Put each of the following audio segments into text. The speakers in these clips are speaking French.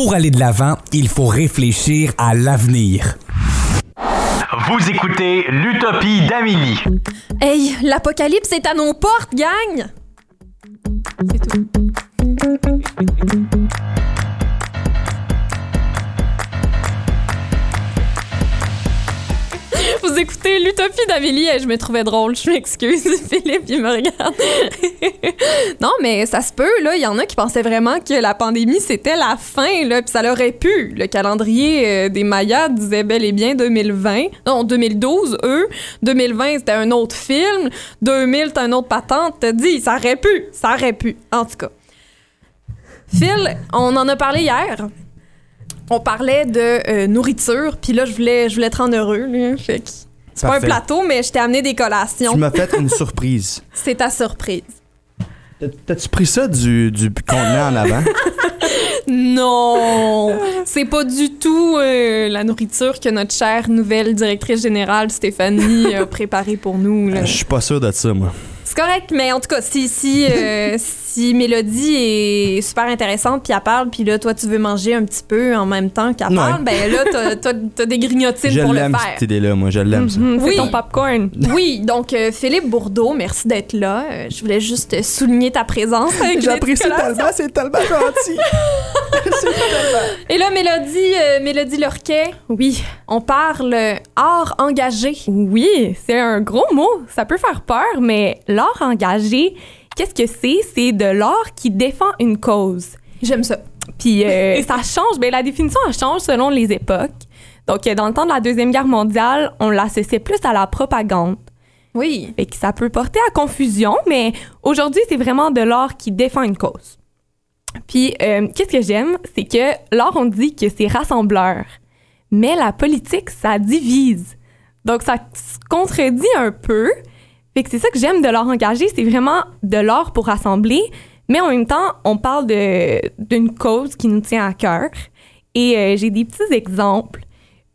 pour aller de l'avant, il faut réfléchir à l'avenir. Vous écoutez l'Utopie d'Amélie. Hey, l'apocalypse est à nos portes, gang! Écoutez l'Utopie d'Amélie je me trouvais drôle, je m'excuse. Philippe, il me regarde. non, mais ça se peut, là. Il y en a qui pensaient vraiment que la pandémie, c'était la fin, là, puis ça l'aurait pu. Le calendrier euh, des Mayas disait bel et bien 2020. Non, 2012, eux. 2020, c'était un autre film. 2000, c'était un autre patente. T'as dit, ça aurait pu. Ça aurait pu. En tout cas. Phil, on en a parlé hier on parlait de euh, nourriture, puis là, je voulais, je voulais te rendre heureux. Là, fait c'est pas un plateau, mais je t'ai amené des Tu collations. m'as fait une surprise. C'est ta surprise. T'as- T'as-tu pris ça du, du contenant en avant? Non! C'est pas du tout euh, la nourriture que notre chère nouvelle directrice générale Stéphanie a préparée pour nous. Je suis pas sûr de ça, moi. C'est correct, mais en tout cas, si, si, euh, si Mélodie est super intéressante, puis elle parle, puis là, toi, tu veux manger un petit peu en même temps qu'elle Ouais. parle, ben là, t'as- t'as t'as des grignotines Je pour le l'aime, faire. cette idée-là, moi. Je l'aime, ça. Mhm, Oui. C'est ton popcorn. Oui, donc euh, Philippe Bourdeau, merci d'être là. Euh, je voulais juste souligner ta présence. avec J'apprécie tellement, c'est tellement gentil. Et là, Mélodie, euh, Mélodie Lorquet, Oui. on parle art engagé. Oui, c'est un gros mot. Ça peut faire peur, mais l'art engagé, qu'est-ce que c'est? C'est de l'art qui défend une cause. J'aime ça. Puis euh, ça change, ben, la définition, elle change selon les époques. Donc, euh, dans le temps de la Deuxième Guerre mondiale, on l'associait plus à la propagande. Oui. Fait que ça peut porter à confusion, mais aujourd'hui, c'est vraiment de l'art qui défend une cause. Puis, euh, qu'est-ce que j'aime, c'est que l'art, on dit que c'est rassembleur, mais la politique, ça divise. Donc, ça se contredit un peu. Fait que c'est ça que j'aime de l'art engagé, c'est vraiment de l'art pour rassembler, mais en même temps, on parle de- d'une cause qui nous tient à cœur. Et euh, j'ai des petits exemples.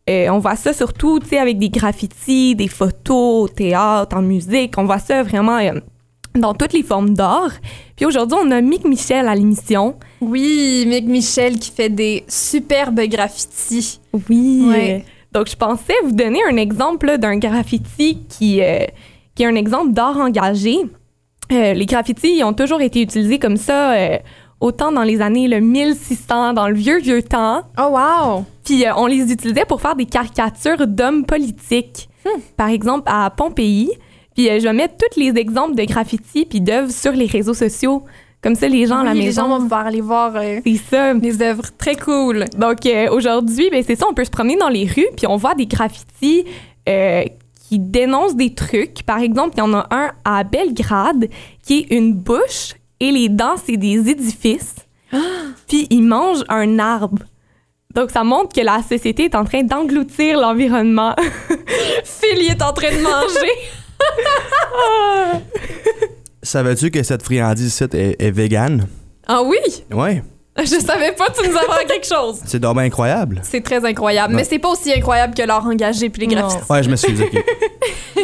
Euh, on voit ça surtout, tu sais, avec des graffitis, des photos, au théâtre, en musique. On voit ça vraiment euh, dans toutes les formes d'art. Puis aujourd'hui, on a Mick Michel à l'émission. Oui, Mick Michel qui fait des superbes graffitis. Oui. Ouais. Donc, je pensais vous donner un exemple là, d'un graffiti qui, qui est un exemple d'art engagé. Euh, les graffitis ils ont toujours été utilisés comme ça, euh, autant dans les années le 1600, dans le vieux, vieux temps. Oh, wow! Puis euh, on les utilisait pour faire des caricatures d'hommes politiques. Par exemple, à Pompéi. Puis je vais mettre tous les exemples de graffitis puis d'œuvres sur les réseaux sociaux. Comme ça, les gens à la Oui, les maison... gens vont pouvoir aller voir C'est ça. les œuvres très cool. Donc aujourd'hui, ben, c'est ça, on peut se promener dans les rues puis on voit des graffitis qui dénoncent des trucs. Par exemple, il y en a un à Belgrade qui est une bouche et les dents, c'est des édifices. Puis ils mangent un arbre. Donc ça montre que la société est en train d'engloutir l'environnement. Phil, il est en train de manger. Savais-tu que cette friandise est, est végane? ah oui? Ouais. Je savais pas, tu nous apprends quelque chose. C'est dommage incroyable. C'est très incroyable, Ouais. mais c'est pas aussi incroyable que l'art engagé puis les graffitis. Ouais, je me suis dit, ok.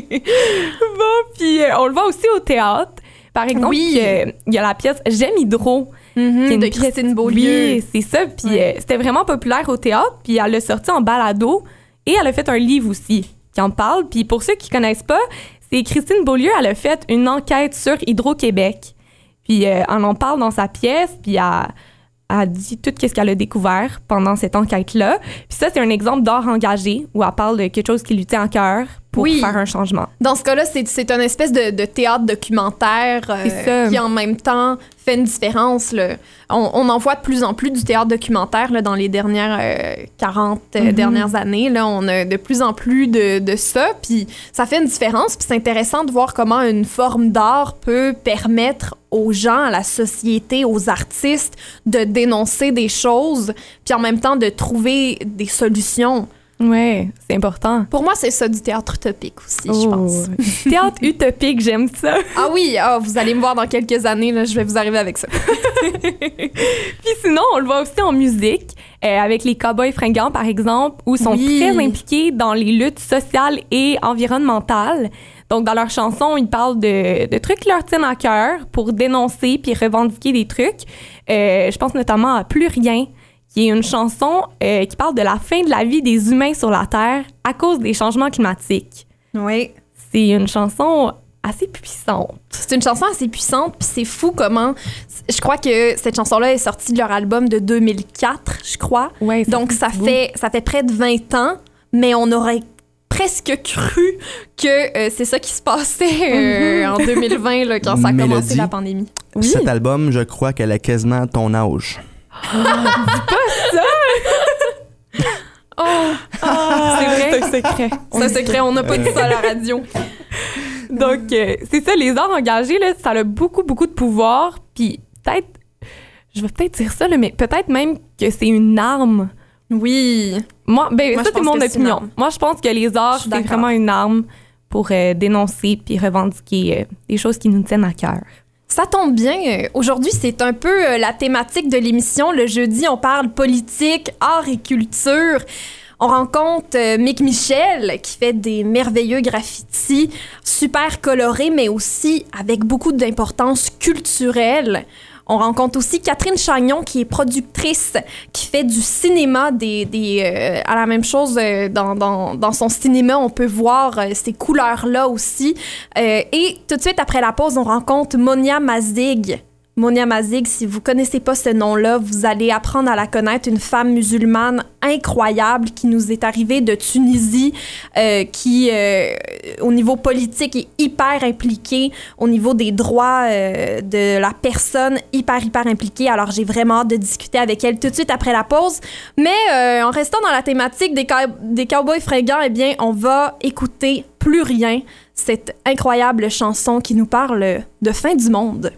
bon, puis euh, on le voit aussi au théâtre. Par exemple, Oui. euh, il y a la pièce J'aime Hydro. Mhm, qui est une de pièce- Christine Beaulieu. Oui, c'est ça. Puis Ouais. euh, c'était vraiment populaire au théâtre. Puis elle l'a sorti en balado et elle a fait un livre aussi qui en parle. Puis pour ceux qui connaissent pas, c'est Christine Beaulieu. Elle a fait une enquête sur Hydro-Québec. Puis euh, elle en parle dans sa pièce. Puis elle, elle dit tout ce qu'elle a découvert pendant cette enquête-là. Puis ça, c'est un exemple d'art engagé où elle parle de quelque chose qui lui tient à cœur pour Oui. faire un changement. Dans ce cas-là, c'est, c'est une espèce de, de théâtre documentaire euh, qui en même temps fait une différence. là. On, on en voit de plus en plus du théâtre documentaire là, dans les dernières euh, 40 euh, Mhm. dernières années. Là, on a de plus en plus de, de ça. Puis ça fait une différence. Puis c'est intéressant de voir comment une forme d'art peut permettre aux gens, à la société, aux artistes de dénoncer des choses, puis en même temps de trouver des solutions. Ouais, c'est important. Pour moi, c'est ça du théâtre utopique aussi, je Oh, pense. Théâtre utopique, j'aime ça. Ah oui, ah, vous allez me voir dans quelques années, là, je vais vous arriver avec ça. Puis sinon, on le voit aussi en musique, euh, avec les Cowboys fringants, par exemple, où ils sont Oui. très impliqués dans les luttes sociales et environnementales. Donc, dans leurs chansons, ils parlent de, de trucs qui leur tiennent à cœur pour dénoncer puis revendiquer des trucs. Euh, je pense notamment à Plus Rien, qui est une chanson euh, qui parle de la fin de la vie des humains sur la Terre à cause des changements climatiques. Oui. C'est une chanson assez puissante. C'est une chanson assez puissante, puis c'est fou comment. Je crois que cette chanson-là est sortie de leur album de 2004, je crois. Ouais, Donc ça fait, ça fait près de 20 ans, mais on aurait presque cru que euh, c'est ça qui se passait euh, en 2020 là, quand ça a commencé la pandémie. Oui. Cet album, je crois qu'elle a quasiment ton âge. Oh, c'est vrai? C'est un secret. c'est un secret, on n'a pas dit ça à la radio. Donc, euh, c'est ça, les arts engagés, là, ça a beaucoup, beaucoup de pouvoir. Puis peut-être, je vais peut-être dire ça, là, mais peut-être même que c'est une arme. Oui. Moi, ben, Moi, ça, c'est mon opinion. Moi, je pense que les arts, c'est vraiment une arme pour euh, dénoncer puis revendiquer euh, des choses qui nous tiennent à cœur. Ça tombe bien. Aujourd'hui, c'est un peu euh, la thématique de l'émission. Le jeudi, on parle politique, art et culture. On rencontre euh, Mick Michel qui fait des merveilleux graffitis, super colorés, mais aussi avec beaucoup d'importance culturelle. On rencontre aussi Catherine Chagnon, qui est productrice, qui fait du cinéma, des, des, euh, à la même chose euh, dans, dans, dans son cinéma, on peut voir euh, ces couleurs-là aussi. Euh, et tout de suite après la pause, on rencontre Monia Mazig. Monia Mazig, si vous connaissez pas ce nom-là, vous allez apprendre à la connaître, une femme musulmane incroyable qui nous est arrivée de Tunisie, euh, qui, euh, au niveau politique, est hyper impliquée, au niveau des droits euh, de la personne, hyper, hyper impliquée. Alors, j'ai vraiment hâte de discuter avec elle tout de suite après la pause. Mais en restant dans la thématique des, cow- des cowboys fringants, eh bien, on va écouter Plus rien, cette incroyable chanson qui nous parle de fin du monde.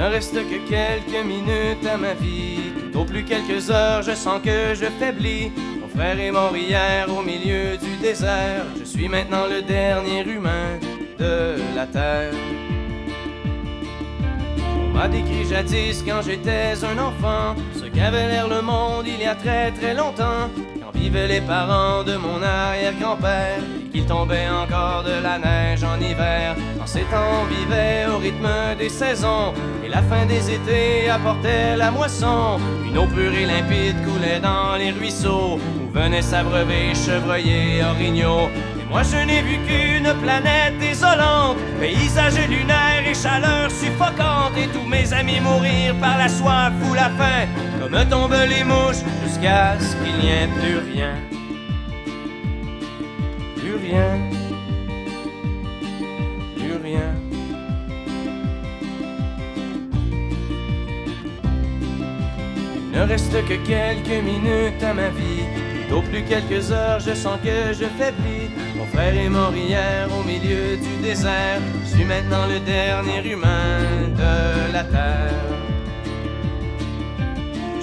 Ne reste que quelques minutes à ma vie. Au plus quelques heures, je sens que je faiblis. Mon frère est mort hier au milieu du désert. Je suis maintenant le dernier humain de la terre. Décrit jadis quand j'étais un enfant ce qu'avait l'air le monde il y a très très longtemps. Quand vivaient les parents de mon arrière-grand-père et qu'il tombait encore de la neige en hiver. En ces temps, on vivait au rythme des saisons et la fin des étés apportait la moisson. Une eau pure et limpide coulait dans les ruisseaux où venaient s'abreuver chevreuils et orignaux. Et moi je n'ai vu qu'une planète désolante, paysage lunaire chaleur suffocante, et tous mes amis mourir par la soif ou la faim, comme tombent les mouches, jusqu'à ce qu'il n'y ait plus rien. Plus rien. Plus rien. Il ne reste que quelques minutes à ma vie. Au plus quelques heures, je sens que je faiblis. Frère est mort hier au milieu du désert. Je suis maintenant le dernier humain de la terre.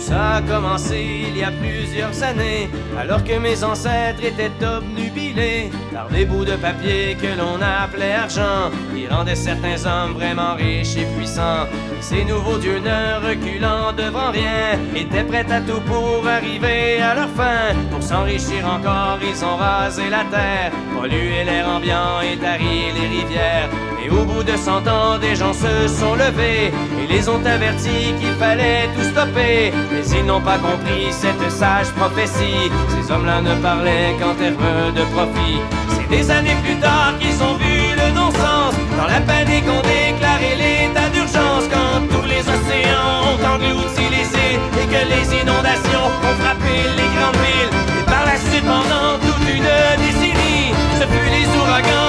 Ça a commencé il y a plusieurs années, alors que mes ancêtres étaient obnubilés par des bouts de papier que l'on appelait argent, qui rendaient certains hommes vraiment riches et puissants. Ces nouveaux dieux ne reculant devant rien, étaient prêts à tout pour arriver à leur fin. Pour s'enrichir encore, ils ont rasé la terre, pollué l'air ambiant et tari les rivières. Et au bout de cent ans, des gens se sont levés et les ont avertis qu'il fallait tout stopper. Mais ils n'ont pas compris cette sage prophétie. Ces hommes-là ne parlaient qu'en termes de profit. C'est des années plus tard qu'ils ont vu le non-sens. Dans la panique, on déclaré l'état d'urgence. Quand tous les océans ont englouti les îles et que les inondations ont frappé les grandes villes. Et par la suite, pendant toute une décennie, ce fut les ouragans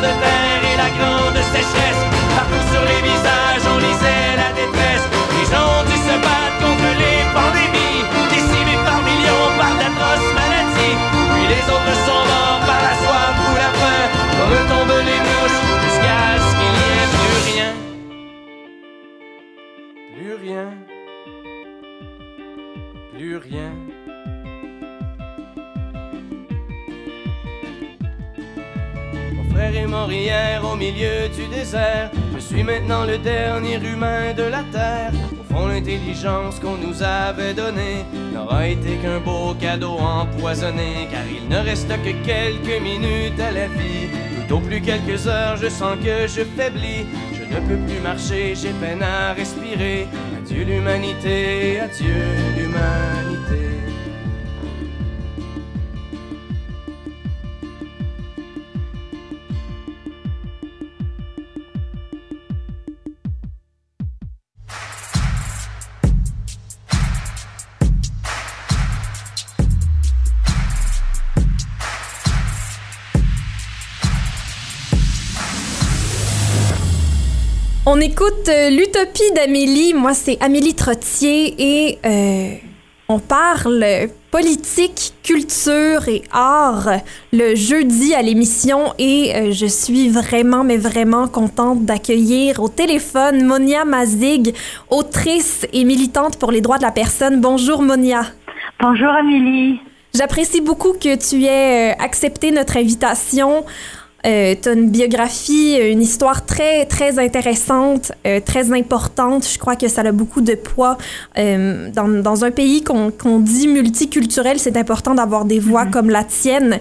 de terre et la grande sécheresse. Partout sur les visages, milieu du désert. Je suis maintenant le dernier humain de la terre. Au fond, l'intelligence qu'on nous avait donnée n'aura été qu'un beau cadeau empoisonné, car il ne reste que quelques minutes à la vie. Tout au plus quelques heures, je sens que je faiblis. Je ne peux plus marcher, j'ai peine à respirer. Adieu l'humanité, adieu l'humanité. On écoute euh, l'utopie d'Amélie. Moi, c'est Amélie Trottier et euh, on parle politique, culture et art le jeudi à l'émission et euh, je suis vraiment, mais vraiment contente d'accueillir au téléphone Monia Mazig, autrice et militante pour les droits de la personne. Bonjour Monia. Bonjour Amélie. J'apprécie beaucoup que tu aies accepté notre invitation. Euh, tu as une biographie, une histoire très, très intéressante, euh, très importante. Je crois que ça a beaucoup de poids. Euh, dans, dans, un pays qu'on qu'on dit multiculturel, c'est important d'avoir des voix Mhm. comme la tienne.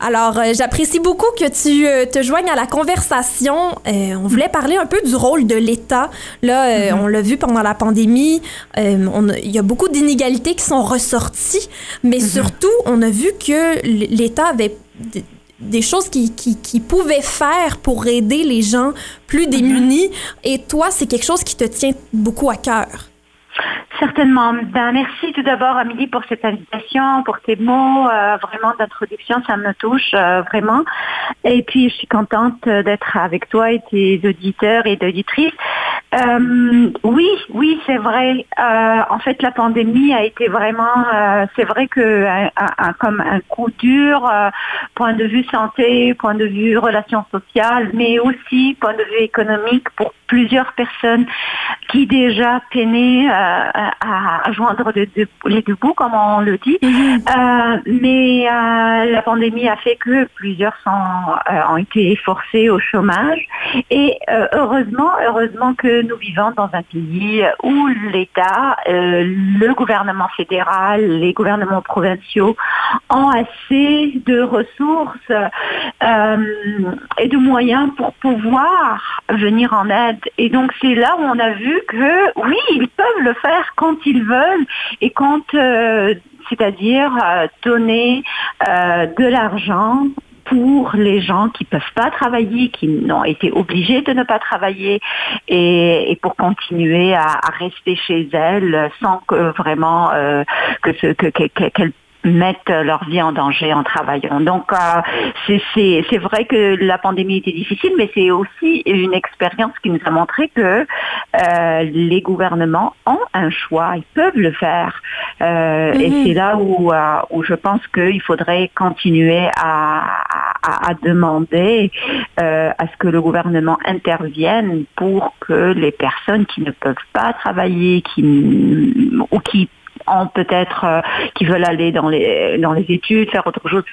Alors, euh, j'apprécie beaucoup que tu euh, te joignes à la conversation. Euh, on voulait parler un peu du rôle de l'État. Là, euh, Mhm. on l'a vu pendant la pandémie. Euh, Il y a beaucoup d'inégalités qui sont ressorties, mais Mhm. surtout, on a vu que l'État avait des- choses qui, qui, qui pouvaient faire pour aider les gens plus démunis. Et toi, c'est quelque chose qui te tient beaucoup à cœur. Certainement. Ben, merci tout d'abord, Amélie, pour cette invitation, pour tes mots euh, vraiment d'introduction. Ça me touche euh, vraiment. Et puis, je suis contente d'être avec toi et tes auditeurs et auditrices. Euh, oui, oui, c'est vrai. En fait, la pandémie a été vraiment, c'est vrai que comme un coup dur, point de vue santé, point de vue relations sociales, mais aussi point de vue économique pour plusieurs personnes qui déjà peinaient à, à joindre les deux, les deux bouts, comme on le dit. Euh, mais euh, la pandémie a fait que plusieurs sont, euh, ont été forcés au chômage. Et heureusement, heureusement que nous vivons dans un pays où l'État, le gouvernement fédéral, les gouvernements provinciaux ont assez de ressources euh, et de moyens pour pouvoir venir en aide. Et donc c'est là où on a vu que oui, ils peuvent le faire quand ils veulent et quand, euh, c'est-à-dire euh, donner euh, de l'argent pour les gens qui peuvent pas travailler, qui n'ont été obligés de ne pas travailler et, pour continuer à, rester chez elles sans que vraiment que que que- mettent leur vie en danger en travaillant. Donc, euh, c'est- c'est c'est vrai que la pandémie était difficile, mais c'est aussi une expérience qui nous a montré que euh, les gouvernements ont un choix, ils peuvent le faire. Euh, Et Mhm. c'est là où, euh, où je pense qu'il faudrait continuer à, à, à demander euh, à ce que le gouvernement intervienne pour que les personnes qui ne peuvent pas travailler, qui ou qui ont peut-être euh, qui veulent aller dans les dans les études, faire autre chose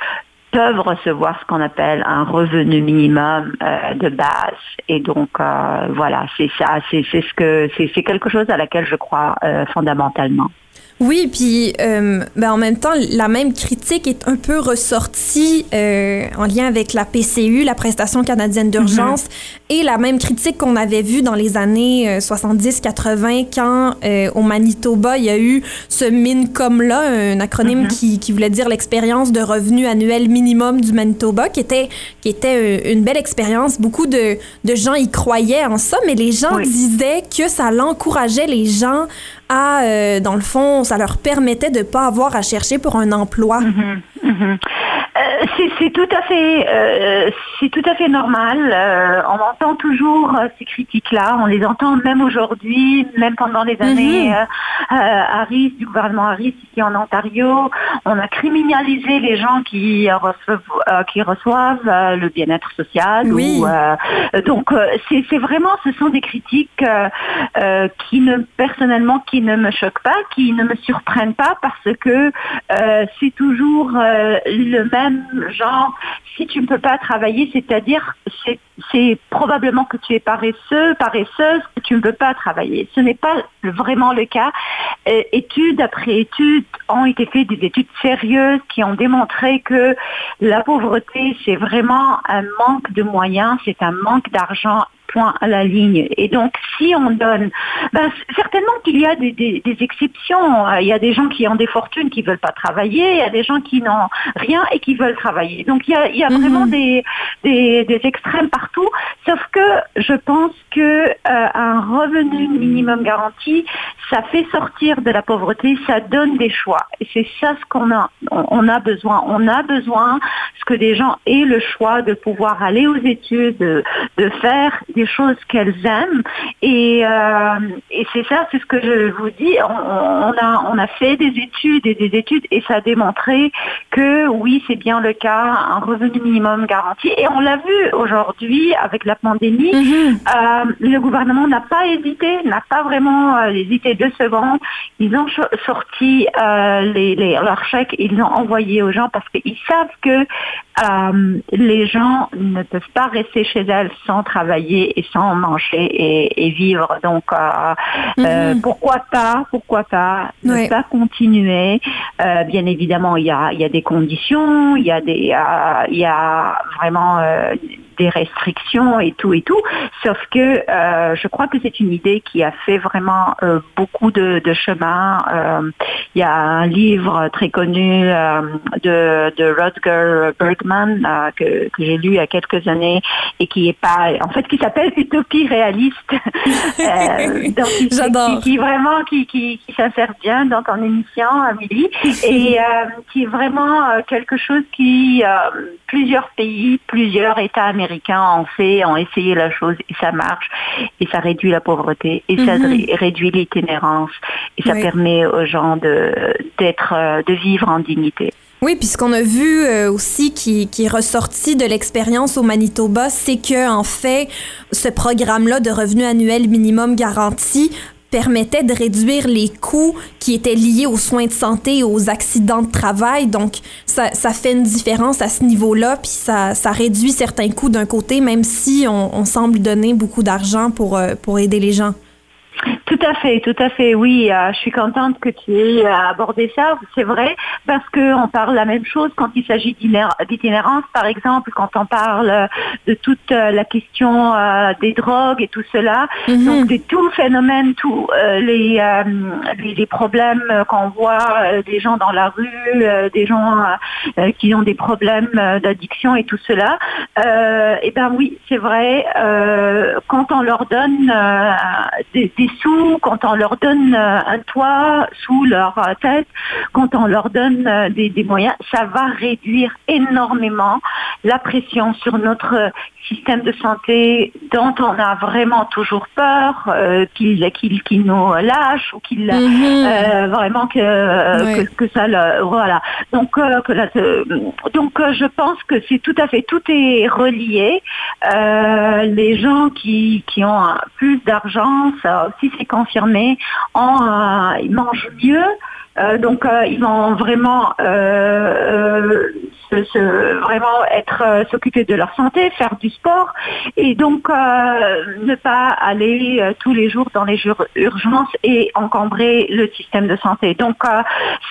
peuvent recevoir ce qu'on appelle un revenu minimum euh, de base. Et donc euh, voilà c'est ça c'est c'est ce que c'est c'est quelque chose à laquelle je crois fondamentalement Oui, puis euh, ben, en même temps, la même critique est un peu ressortie euh, en lien avec la PCU, la prestation canadienne d'urgence, et la même critique qu'on avait vue dans les années euh, 70-80 quand euh, au Manitoba, il y a eu ce MINCOM-là, un acronyme Mhm. qui, qui voulait dire l'expérience de revenu annuel minimum du Manitoba, qui était, qui était une belle expérience. Beaucoup de, de gens y croyaient en ça, mais les gens Oui. disaient que ça l'encourageait les gens à, euh, dans le fond, ça leur permettait de pas avoir à chercher pour un emploi. Mhm, mhm. Euh, c'est- c'est tout à fait, euh, c'est tout à fait normal. Euh, on entend toujours ces critiques-là. On les entend même aujourd'hui, même pendant les années euh, euh, Harris, du gouvernement Harris ici en Ontario. On a criminalisé les gens qui reçoivent, qui reçoivent le bien-être social. Oui. Ou, donc, c'est vraiment, ce sont des critiques qui ne, personnellement, qui ne me choquent pas, qui ne me surprennent pas parce que c'est toujours le même genre. si tu ne peux pas travailler, c'est-à-dire c'est c'est probablement que tu es paresseux, paresseuse, que tu ne peux pas travailler. Ce n'est pas vraiment le cas. Euh, études après études ont été faites, des études sérieuses qui ont démontré que la pauvreté, c'est vraiment un manque de moyens, c'est un manque d'argent point à la ligne. Et donc, si on donne, ben, certainement qu'il y a des, des- des exceptions. Il y a des gens qui ont des fortunes qui veulent pas travailler, il y a des gens qui n'ont rien et qui veulent travailler. Donc, il y a, il y a Mhm. vraiment des, des, des extrêmes partout. Sauf que je pense que euh, un revenu minimum garanti, ça fait sortir de la pauvreté, ça donne des choix. Et c'est ça ce qu'on a, on, a besoin. On a besoin que des gens aient le choix de pouvoir aller aux études, de, faire des choses qu'elles aiment. Et, euh, et c'est ça, c'est ce que je vous dis. On a fait des études et des études et ça a démontré que oui, c'est bien le cas, un revenu minimum garanti. Et on l'a vu aujourd'hui avec la pandémie. Euh, le gouvernement n'a pas hésité, n'a pas vraiment euh, hésité deux secondes. Ils ont sorti euh, les, les- leurs chèques, ils l'ont envoyé aux gens parce qu'ils savent que les gens ne peuvent pas rester chez elles sans travailler et sans manger et, et vivre. Donc, euh, pourquoi pas, pourquoi pas ne pas continuer? Bien évidemment, il y a, il y a des conditions, il y a des, il y a vraiment euh, des restrictions et tout et tout. Sauf que euh, je crois que c'est une idée qui a fait vraiment euh, beaucoup de, de chemin. Euh, il y a un livre très connu de, de Rutger Bergman que, que j'ai lu il y a quelques années et qui est pas, en fait, qui s'appelle Utopie réaliste. Donc, qui- J'adore. Qui, qui vraiment qui, qui, qui s'insère bien dans ton émission, Amélie, et qui est vraiment quelque chose qui plusieurs pays, plusieurs États américains ont fait, ont essayé la chose et ça marche et ça réduit la pauvreté et ça ré- réduit l'itinérance et ça Oui. permet aux gens de d'être euh, de vivre en dignité. Oui, puis ce qu'on a vu euh, aussi qui, qui est ressorti de l'expérience au Manitoba, c'est que en fait, ce programme-là de revenu annuel minimum garanti permettait de réduire les coûts qui étaient liés aux soins de santé et aux accidents de travail. Donc, ça, fait une différence à ce niveau-là, puis ça, ça réduit certains coûts d'un côté, même si on, on semble donner beaucoup d'argent pour, euh, pour aider les gens. Tout à fait, tout à fait. Oui, euh, je suis contente que tu aies euh, abordé ça. C'est vrai parce que on parle la même chose quand il s'agit d'itinérance, par exemple, quand on parle euh, de toute la question euh, des drogues et tout cela. Donc, c'est tout le phénomène, tous les, euh, les les problèmes qu'on voit des gens dans la rue, des gens qui ont des problèmes d'addiction et tout cela. Euh, et ben oui, c'est vrai. quand on leur donne des, des sous, quand on leur donne euh, un toit sous leur euh, tête, quand on leur donne euh, des, des moyens, ça va réduire énormément la pression sur notre système de santé dont on a vraiment toujours peur euh, qu'il nous lâche ou qu'il euh, vraiment que, que que ça le voilà. Donc euh, que donc je pense que c'est tout à fait tout est relié. Les gens qui qui ont plus d'argent aussi c'est confirmé euh, ils mangent mieux euh, donc euh, ils vont vraiment vraiment être s'occuper de leur santé, faire du sport et donc ne pas aller tous les jours dans les urgences et encombrer le système de santé. Donc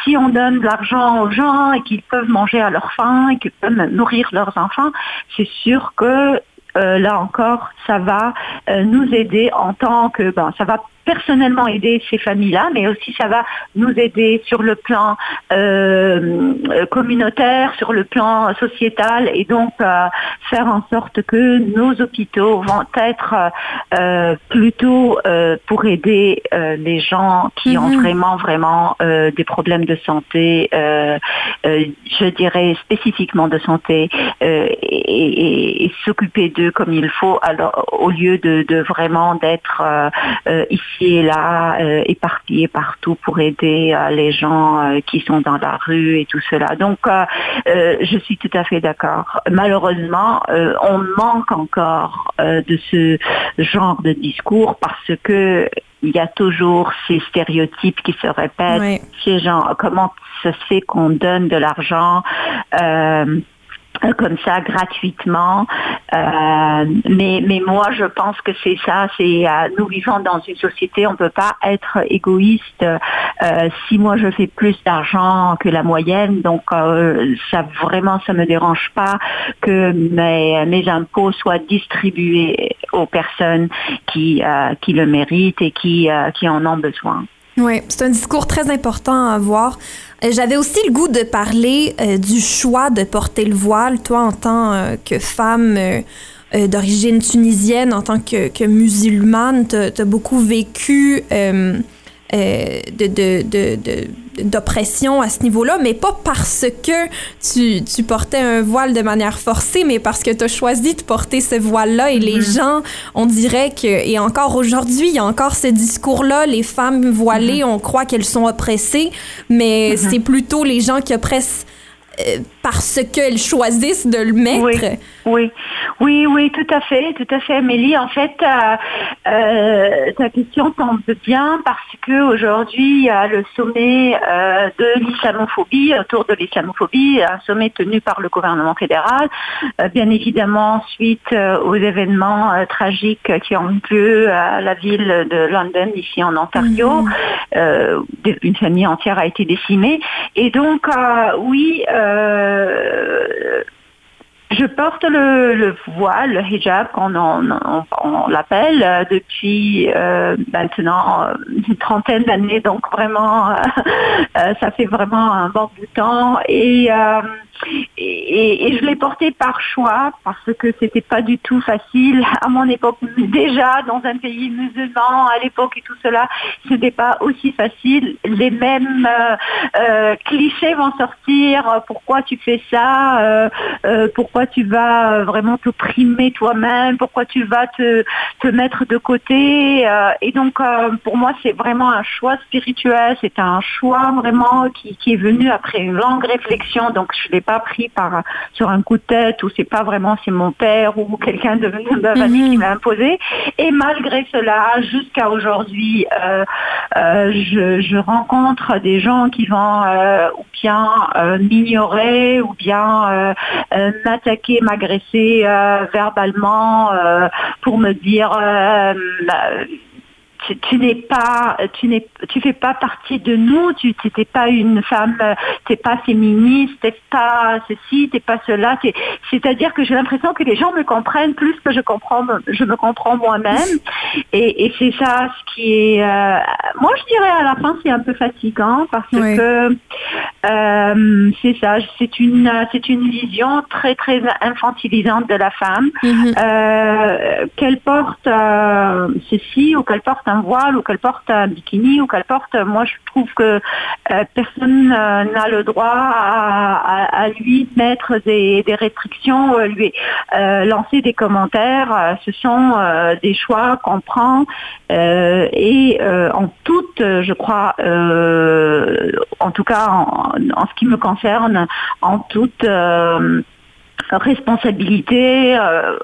si on donne de l'argent aux gens et qu'ils peuvent manger à leur faim et qu'ils peuvent nourrir leurs enfants, c'est sûr que là encore, ça va euh, nous aider en tant que, ben, ça va personnellement aider ces familles-là, mais aussi ça va nous aider sur le plan euh, communautaire, sur le plan sociétal, et donc euh, faire en sorte que nos hôpitaux vont être euh, plutôt euh, pour aider euh, les gens qui ont vraiment vraiment euh, des problèmes de santé, euh, euh, je dirais spécifiquement de santé, euh, et, et- et s'occuper d'eux comme il faut, alors au lieu de, de vraiment d'être euh, euh, ici et là, euh, éparpillés partout pour aider euh, les gens euh, qui sont dans la rue et tout cela. Donc, euh, je suis tout à fait d'accord. Malheureusement, euh, on manque encore euh, de ce genre de discours parce que il y a toujours ces stéréotypes qui se répètent. Ouais. Ces gens, comment ça se fait qu'on donne de l'argent euh, comme ça gratuitement. Euh, mais, mais moi, je pense que c'est ça. C'est euh, nous vivons dans une société, on peut pas être égoïste. Euh, si moi je fais plus d'argent que la moyenne, donc euh, ça vraiment ça me dérange pas que mes, mes impôts soient distribués aux personnes qui euh, qui le méritent et qui euh, qui en ont besoin. Oui, c'est un discours très important à avoir. Euh, J'avais aussi le goût de parler euh, du choix de porter le voile, toi en tant euh, que femme d'origine tunisienne, en tant que, musulmane, tu beaucoup vécu de, de, de, de- d'oppression à ce niveau-là, mais pas parce que tu, tu portais un voile de manière forcée, mais parce que tu as choisi de porter ce voile-là et les gens, on dirait que, et encore aujourd'hui, il y a encore ce discours-là, les femmes voilées, on croit qu'elles sont oppressées, mais c'est plutôt les gens qui oppressent euh, parce qu'elles choisissent de le mettre. Oui, oui, oui, tout à fait, tout à fait, Amélie. En fait, euh, euh, ta question tombe bien parce que aujourd'hui, il y a le sommet euh, de l'islamophobie, autour de l'islamophobie, un sommet tenu par le gouvernement fédéral, bien évidemment suite aux événements tragiques qui ont eu lieu à la ville de London, ici en Ontario. Des- une famille entière a été décimée. Et donc, oui, je porte le, le voile, le hijab, qu'on on, l'appelle, euh, depuis euh, maintenant euh, une trentaine d'années. Donc vraiment, ça fait vraiment un bon de temps. Et, et, je l'ai porté par choix parce que c'était pas du tout facile à mon époque. Déjà dans un pays musulman à l'époque et tout cela, ce n'était pas aussi facile. Les mêmes clichés vont sortir. Pourquoi tu fais ça? Euh, Pourquoi tu vas euh, vraiment t'opprimer toi-même Pourquoi tu vas te, te mettre de côté Euh, Et donc euh, pour moi c'est vraiment un choix spirituel. C'est un choix vraiment qui, qui est venu après une longue réflexion. Donc je l'ai pas pris par sur un coup de tête ou c'est pas vraiment c'est mon père ou quelqu'un de, de ma famille qui m'a imposé. Et malgré cela, jusqu'à aujourd'hui, euh, euh, je, je rencontre des gens qui vont euh, ou bien m'ignorer ou bien m'attaquer, m'agresser euh, verbalement euh, pour me dire euh, tu, tu n'es pas, tu n'es, tu fais pas partie de nous. Tu n'es pas une femme, t'es pas féministe, t'es pas ceci, t'es pas cela. t'es- C'est-à-dire que j'ai l'impression que les gens me comprennent plus que je comprends, je me comprends moi-même. Et, et c'est ça ce qui est, euh, moi je dirais à la fin c'est un peu fatigant parce Oui. que euh, c'est ça, c'est une, c'est une vision très très infantilisante de la femme Mhm. euh, qu'elle porte ceci ou qu'elle porte un voile ou qu'elle porte un bikini ou qu'elle porte moi je trouve que euh, personne euh, n'a le droit à, lui mettre des, restrictions euh, lui lancer des commentaires. Ce sont des choix qu'on prend et en toute je crois en tout cas en, en ce qui me concerne en toute responsabilité, euh,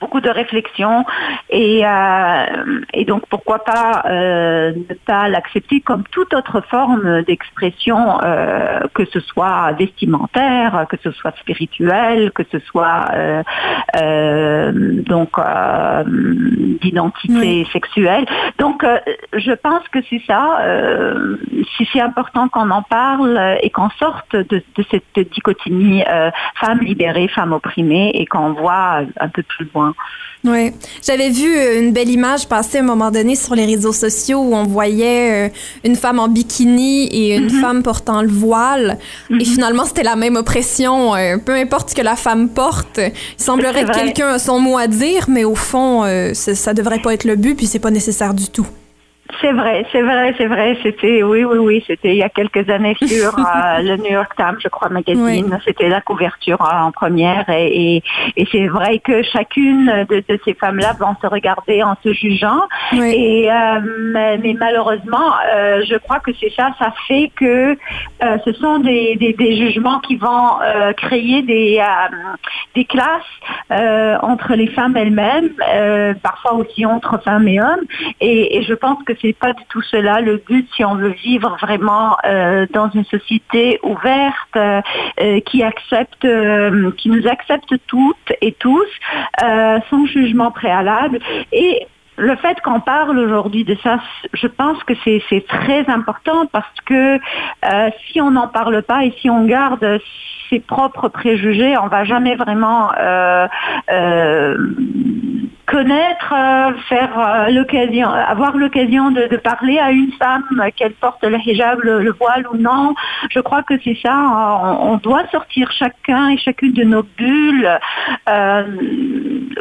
beaucoup de réflexion et, euh, et donc pourquoi pas euh, ne pas l'accepter comme toute autre forme d'expression, que ce soit vestimentaire, que ce soit spirituel, que ce soit donc d'identité Oui. sexuelle. Donc je pense que c'est ça. si c'est important qu'on en parle et qu'on sorte de, de cette dichotomie femme libérée, femme opprimée et qu'on voit un peu plus loin. Oui. J'avais vu euh, une belle image passer à un moment donné sur les réseaux sociaux où on voyait euh, une femme en bikini et une femme portant le voile. Et finalement, c'était la même oppression. euh, peu importe ce que la femme porte, il semblerait que quelqu'un a son mot à dire, mais au fond, ça, ça devrait pas être le but, puis c'est pas nécessaire du tout. C'est vrai, c'est vrai, c'est vrai. C'était, oui, oui, oui, c'était il y a quelques années sur euh, le New York Times, je crois, magazine. C'était la couverture euh, en première, et, et, et c'est vrai que chacune de, de ces femmes-là vont se regarder en se jugeant. Oui. Et euh, mais, mais malheureusement, euh, je crois que c'est ça. Ça fait que ce sont des, des, des jugements qui vont créer des des classes entre les femmes elles-mêmes, parfois aussi entre femmes et hommes. Et, et je pense que c'est pas du tout cela. Le but si on veut vivre vraiment euh, dans une société ouverte euh, euh, qui accepte, qui nous accepte toutes et tous sans jugement préalable. Et le fait qu'on parle aujourd'hui de ça, je pense que c'est c'est très important parce que si on n'en parle pas et si on garde ses propres préjugés, on va jamais vraiment euh, euh, connaître, euh, faire l'occasion, avoir l'occasion de, de parler à une femme, qu'elle porte le hijab, le, le voile ou non. Je crois que c'est ça. On, on doit sortir chacun et chacune de nos bulles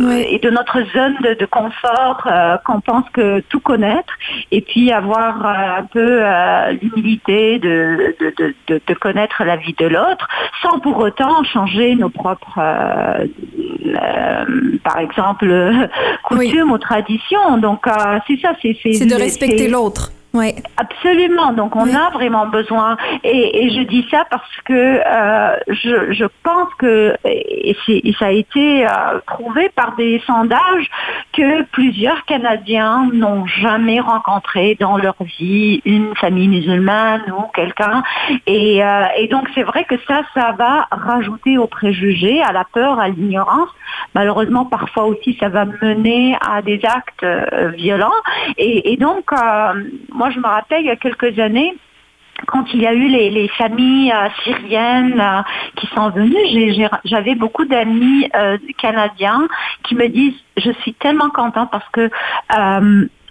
Oui. et de notre zone de, de confort qu'on pense que tout connaître et puis avoir un peu l'humilité de, de connaître la vie de l'autre sans pour autant changer nos propres, euh, euh, par exemple, coutumes ou traditions. Donc euh, c'est ça, c'est de respecter l'autre. Oui. Absolument. Donc on Oui. a vraiment besoin. Et, et je dis ça parce que euh, je, je pense que et, c'est- et ça a été euh, prouvé par des sondages que plusieurs Canadiens n'ont jamais rencontré dans leur vie une famille musulmane ou quelqu'un. Et, euh, et donc c'est vrai que ça, ça va rajouter aux préjugés, à la peur, à l'ignorance. Malheureusement, parfois aussi, ça va mener à des actes violents. Et, et donc, moi, je me rappelle il y a quelques années, quand il y a eu les, les familles euh, syriennes euh, qui sont venues, j'avais beaucoup d'amis euh, canadiens qui me disent, je suis tellement contente parce que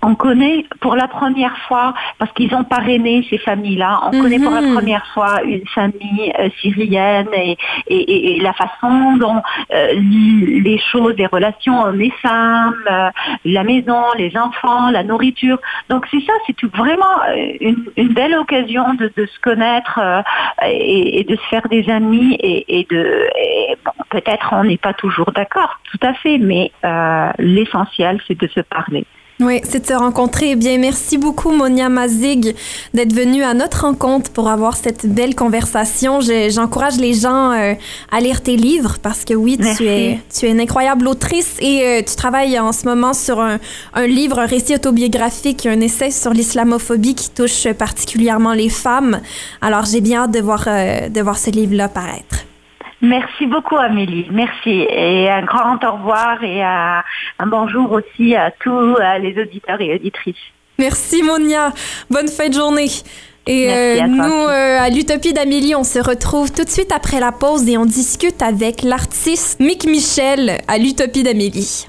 on connaît pour la première fois, parce qu'ils ont parrainé ces familles-là, on connaît pour la Mhm. première fois une famille euh, syrienne et, et- et- et la façon dont euh, les choses, les relations hommes et femmes, euh, la maison, les enfants, la nourriture. Donc c'est ça, c'est tout- vraiment une, une belle occasion de, de se connaître et, de se faire des amis et, de bon, peut-être on n'est pas toujours d'accord, tout à fait, mais l'essentiel c'est de se parler. Oui, c'est de se rencontrer. Eh bien, merci beaucoup, Monia Mazig, d'être venue à notre rencontre pour avoir cette belle conversation. Je- J'encourage les gens euh, à lire tes livres parce que oui, tu es, tu es une incroyable autrice et euh, tu travailles en ce moment sur un, un livre, un récit autobiographique, un essai sur l'islamophobie qui touche particulièrement les femmes. Alors, j'ai bien hâte de voir, euh, de voir ce livre-là paraître. Merci beaucoup Amélie, merci et un grand au revoir et un bonjour aussi à tous les auditeurs et auditrices. Merci Monia. Bonne fin de journée. Et euh, nous, euh, à l'Utopie d'Amélie, on se retrouve tout de suite après la pause et on discute avec l'artiste Mick Michel à l'Utopie d'Amélie.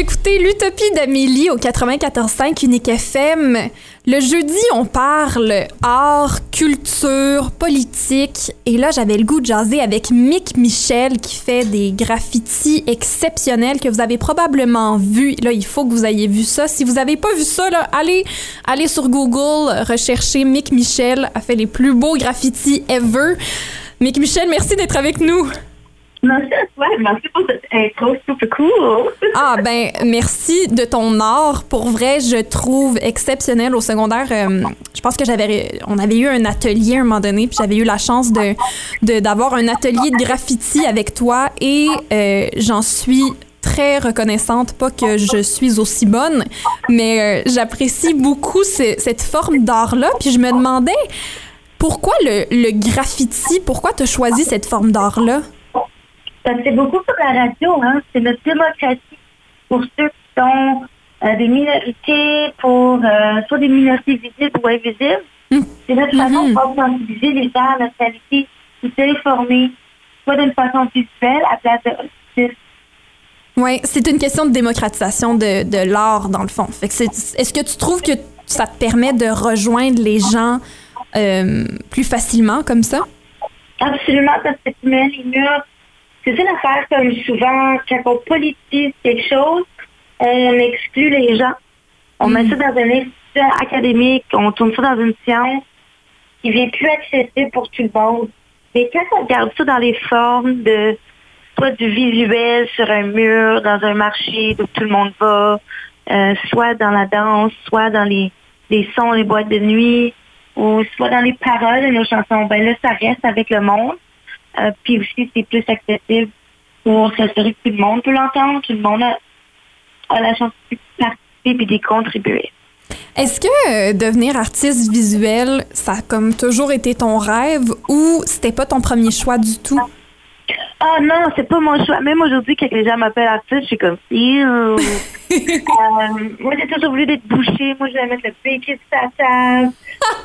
Écoutez l'Utopie d'Amélie au 94.5 Unique FM. Le jeudi, on parle art, culture, politique. Et là, j'avais le goût de jaser avec Mick Michel qui fait des graffitis exceptionnels que vous avez probablement vus. Là, il faut que vous ayez vu ça. Si vous n'avez pas vu ça, là, allez, allez sur Google, recherchez Mick Michel. a fait les plus beaux graffitis ever. Mick Michel, merci d'être avec nous. Merci pour cette intro super cool. Ah ben merci de ton art. Pour vrai, je trouve exceptionnel au secondaire. euh, je pense que j'avais, on avait eu un atelier à un moment donné, puis j'avais eu la chance de d'avoir un atelier de graffiti avec toi et euh, j'en suis très reconnaissante, pas que je suis aussi bonne, mais euh, j'apprécie beaucoup ce- cette forme d'art-là. Puis je me demandais pourquoi le, le graffiti, pourquoi tu as choisi cette forme d'art-là? Ça fait beaucoup sur la radio, hein. C'est notre démocratie pour ceux qui sont euh, des minorités, pour euh, soit des minorités visibles ou invisibles. Mm. C'est notre façon Mhm. de sensibiliser les gens à notre qualité, de s'informer, soit d'une façon visuelle à place de. Oui, c'est une question de démocratisation de, de l'art, dans le fond. C'est- Est-ce que tu trouves que ça te permet de rejoindre les gens euh, plus facilement comme ça? Absolument, parce que tu mets les murs. C'est ça l'affaire, comme souvent, quand on politise quelque chose, on exclut les gens. On met ça dans un institut académique, on tourne ça dans une science qui devient plus accessible pour tout le monde. Mais quand on regarde ça dans les formes de soit du visuel sur un mur, dans un marché où tout le monde va, euh, soit dans la danse, soit dans les, les sons, les boîtes de nuit, ou soit dans les paroles de nos chansons, ben là, ça reste avec le monde. Euh, puis aussi, c'est plus accessible pour s'assurer que tout le monde peut l'entendre, tout le monde a, a la chance de participer et d'y contribuer. Est-ce que euh, devenir artiste visuel, ça a comme toujours été ton rêve ou c'était pas ton premier choix du tout? Ah non, c'est pas mon choix. Même aujourd'hui, quand les gens m'appellent artiste, je suis comme. Euh, moi, j'ai toujours voulu être bouchée. Moi, je vais mettre le bacon sur sa table.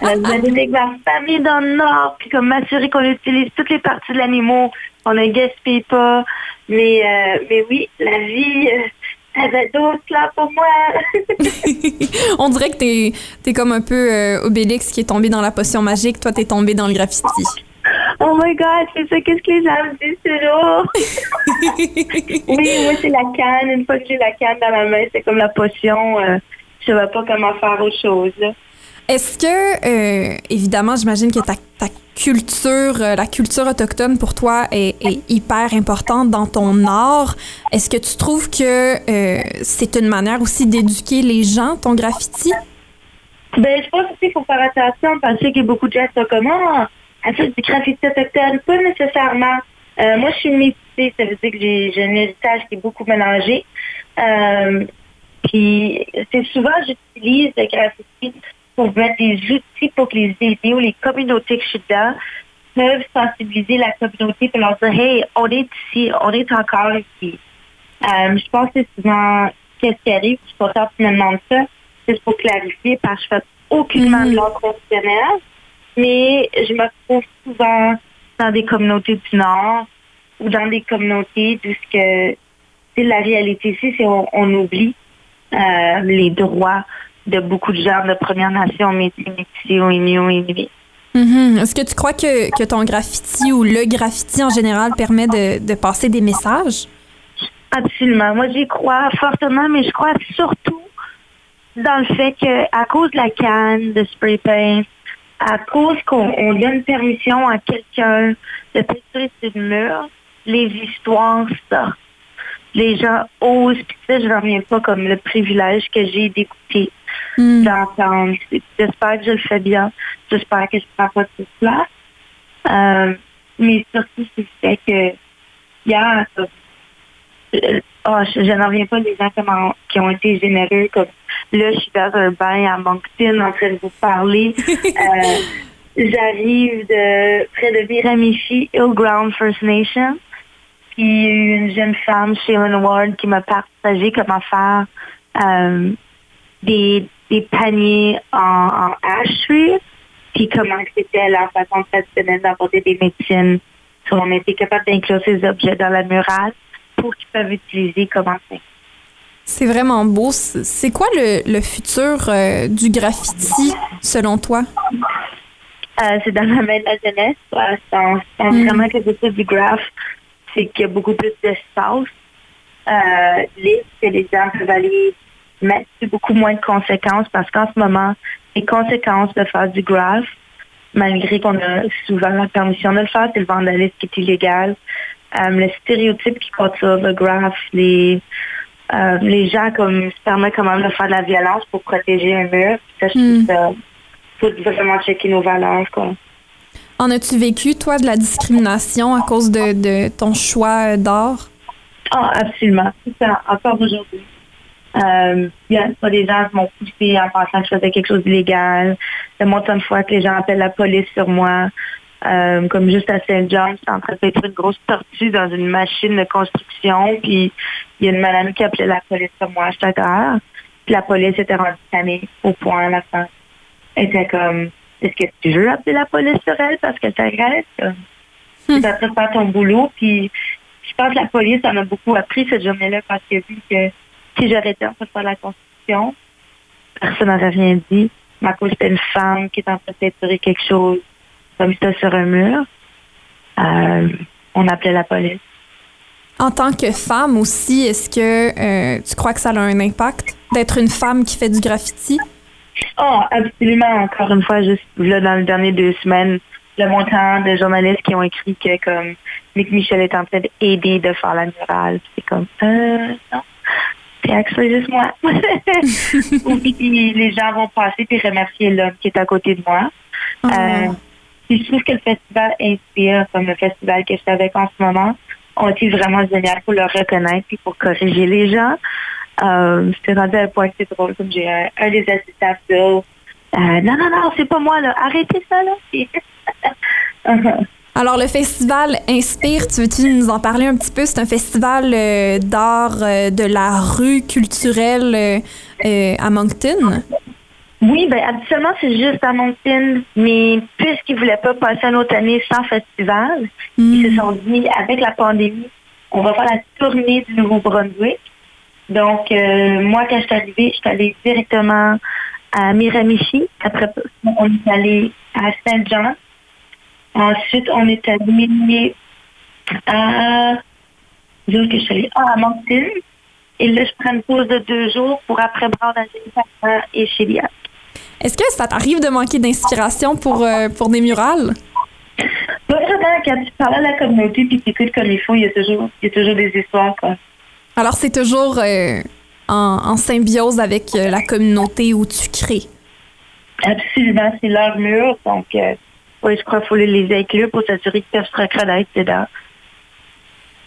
Euh, vais avec ma famille dans le Nord, puis comme m'assurer qu'on utilise toutes les parties de l'animal, on ne gaspille pas. Mais, euh, mais oui, la vie, euh, avait d'autres plans pour moi. On dirait que t'es es comme un peu euh, Obélix qui est tombé dans la potion magique. Toi, t'es tombé dans le graffiti. Oh my God, c'est ça, qu'est-ce que les gens me disent toujours? oui, moi, c'est la canne. Une fois que j'ai la canne dans ma main, c'est comme la potion. Euh, je ne sais pas comment faire autre chose. Est-ce que, euh, évidemment, j'imagine que ta, ta culture, euh, la culture autochtone pour toi est, est hyper importante dans ton art. Est-ce que tu trouves que euh, c'est une manière aussi d'éduquer les gens, ton graffiti? Ben, je pense aussi qu'il faut faire attention parce a beaucoup de gens sont comme, ah, à du graffiti autochtone. Pas nécessairement. Euh, moi, je suis métissée, ça veut dire que j'ai j'ai un héritage qui est beaucoup mélangé. Euh, puis, c'est souvent, j'utilise le graffiti pour mettre des outils pour que les élus ou les communautés que je suis dedans peuvent sensibiliser la communauté pour leur dire, hey, on est ici, on est encore ici. Euh, je pense que c'est souvent qu'est-ce qui arrive, je suis contente que tu me demandes ça, c'est pour clarifier parce que je fais aucunement de l'art professionnel, mais je me retrouve souvent dans des communautés du Nord ou dans des communautés d'où ce que c'est la réalité ici, c'est on, on oublie euh, les droits de beaucoup de gens de Première Nation, Métis, Métis, ou Inuit, ou Inuit. Mhm. Est-ce que tu crois que, que ton graffiti ou le graffiti en général permet de, de passer des messages? Absolument. Moi, j'y crois fortement, mais je crois surtout dans le fait que à cause de la canne de spray paint, à cause qu'on on donne permission à quelqu'un de peinturer sur le mur, les histoires sortent. Les gens osent, puis ça, je n'en reviens pas comme le privilège que j'ai d'écouter, D'entendre. J'espère que je le fais bien. J'espère que je prends pas toute place. Euh, mais surtout, c'est le fait que hier, euh, oh, je, je n'en reviens pas des gens comment- qui ont été généreux. Comme là, je suis dans un bain à Moncton en train de vous parler. Euh, J'arrive de près de Miramichi, Hillground First Nation. Puis il y a eu une jeune femme, Sharon Ward, qui m'a partagé comment faire euh, des, des paniers en, en ash tree, puis comment c'était la façon traditionnelle d'apporter des médecines. So, on était capable d'inclure ces objets dans la murale pour qu'ils peuvent utiliser comme enseigne. C'est vraiment beau. C'est c'est quoi le, le futur euh, du graffiti, selon toi? Euh, c'est dans la main de la jeunesse. Ouais, pense Mm. vraiment que c'est du graph, c'est qu'il y a beaucoup plus d'espace. Euh, libre, que les gens peuvent aller mettre beaucoup moins de conséquences parce qu'en ce moment, les conséquences de faire du graph, malgré qu'on a souvent la permission de le faire, c'est le vandalisme qui est illégal. Euh, le stéréotype qui contourne le graph, les, euh, les gens comme se permettent quand même de faire de la violence pour protéger un mur. Ça, je trouve Mm. ça faut vraiment checker nos valeurs. Quoi. En as-tu vécu, toi, de la discrimination à cause de, de ton choix d'art? Ah, absolument. C'est ça, encore aujourd'hui. Euh, il y a pas des gens qui m'ont poussé en pensant que je faisais quelque chose d'illégal. Le montant de fois que les gens appellent la police sur moi. Euh, comme juste à Saint-Jean, j'étais en train de faire une grosse tortue dans une machine de construction. Puis il y a une madame qui appelait la police sur moi. J'étais à Puis la police était rendue tannée au point à la fin. Elle était comme, est-ce que tu veux appeler la police sur elle parce qu'elle t'agresse? Tu vas faire ton boulot. Puis je pense que la police en a beaucoup appris cette journée-là parce qu'il a vu que si j'aurais été en train de faire la construction, personne n'aurait rien dit. Ma cause, c'était une femme qui était en train de peinturer quelque chose comme ça sur un mur. Euh, on appelait la police. En tant que femme aussi, est-ce que euh, tu crois que ça a un impact d'être une femme qui fait du graffiti? Oh, absolument. Encore une fois, juste là, dans les dernières deux semaines, le montant de journalistes qui ont écrit que comme Mick Michel est en train d'aider de faire la murale. C'est comme euh non. C'est actually juste moi. Ou puis les gens vont passer puis remercier l'homme qui est à côté de moi. Euh, puis je trouve que le festival Inspire, comme le festival que je suis avec en ce moment, ont été vraiment génial pour le reconnaître et pour corriger les gens. Euh, J'étais rendue à un point que c'est drôle, comme j'ai un, un des assistants. Euh, non, non, non, c'est pas moi, là. Arrêtez ça, là. Alors, le festival Inspire, tu veux-tu nous en parler un petit peu? C'est un festival euh, d'art euh, de la rue culturelle euh, à Moncton. Oui, ben habituellement c'est juste à Moncton, mais puisqu'ils voulaient pas passer une autre année sans festival, ils se sont dit avec la pandémie, on va faire la tournée du Nouveau-Brunswick. Donc moi quand je suis arrivée, je suis allée directement à Miramichi. Après on est allé à Saint-Jean. Ensuite on est allé à où est-ce que je suis allée? Ah, à Moncton. Et là, je prends une pause de deux jours pour après Brandon et Chélia. Est-ce que ça t'arrive de manquer d'inspiration pour, euh, pour des murales? Pas vraiment, quand tu parles à la communauté puis tu écoutes comme il faut, il y a toujours, il y a toujours des histoires, quoi. Alors, c'est toujours euh, en, en symbiose avec euh, la communauté où tu crées. Absolument, c'est leur mur. Donc, oui, je crois qu'il faut les inclure pour s'assurer qu'ils peuvent se reconnaître dedans.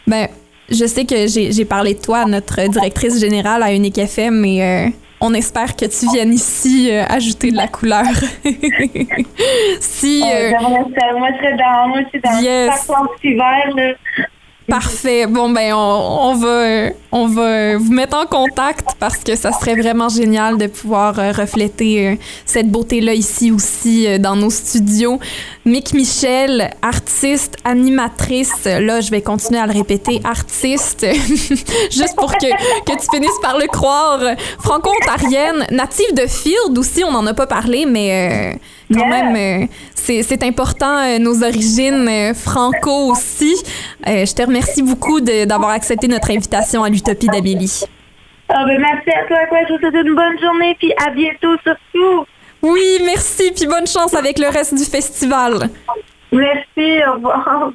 Ben, je sais que j'ai parlé de toi à notre directrice générale à Unique FM, mais euh, on espère que tu viennes ici euh, ajouter de la couleur. si. euh, Euh, moi, je- moi, je serais dans, moi, je suis dans Yes. hiver, là. Parfait. Bon, ben, on, on va, on va vous mettre en contact parce que ça serait vraiment génial de pouvoir euh, refléter euh, cette beauté-là ici aussi euh, dans nos studios. Mick Michel, artiste, animatrice. Là, je vais continuer à le répéter, artiste, juste pour que, que tu finisses par le croire. Franco-ontarienne, native de Field aussi, on n'en a pas parlé, mais euh, quand Yeah. même, euh, c'est important, euh, nos origines franco aussi. Je te remercie beaucoup d'avoir accepté notre invitation à l'Utopie d'Amélie. Ah, ben, merci à toi, quoi. Je vous souhaite une bonne journée, puis à bientôt, surtout. Oui, merci, puis bonne chance avec le reste du festival. Merci, au revoir.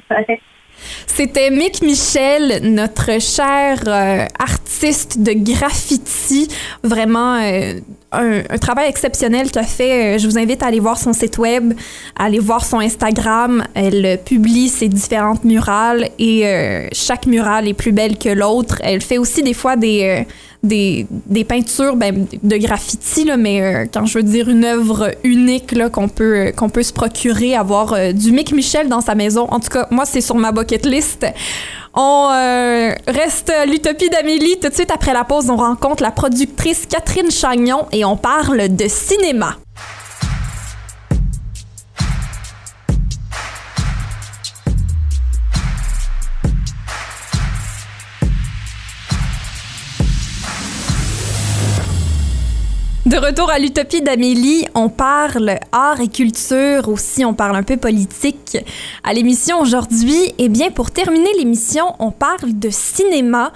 C'était Mick Michel, notre cher euh, artiste de graffiti. Vraiment euh, un, un travail exceptionnel qu'a fait. Euh, Je vous invite à aller voir son site web, à aller voir son Instagram. Elle publie ses différentes murales et euh, chaque murale est plus belle que l'autre. Elle fait aussi des fois des, des, des peintures ben, de graffiti, là, mais euh, quand je veux dire une œuvre unique qu'on peut, qu'on peut se procurer, avoir euh, du Mick Michel dans sa maison. En tout cas, moi, c'est sur ma bucket list. On euh, reste l'Utopie d'Amélie. Tout de suite après la pause, on rencontre la productrice Catherine Chagnon et on parle de cinéma. De retour à l'Utopie d'Amélie, on parle art et culture, aussi on parle un peu politique. À l'émission aujourd'hui, eh bien pour terminer l'émission, on parle de cinéma.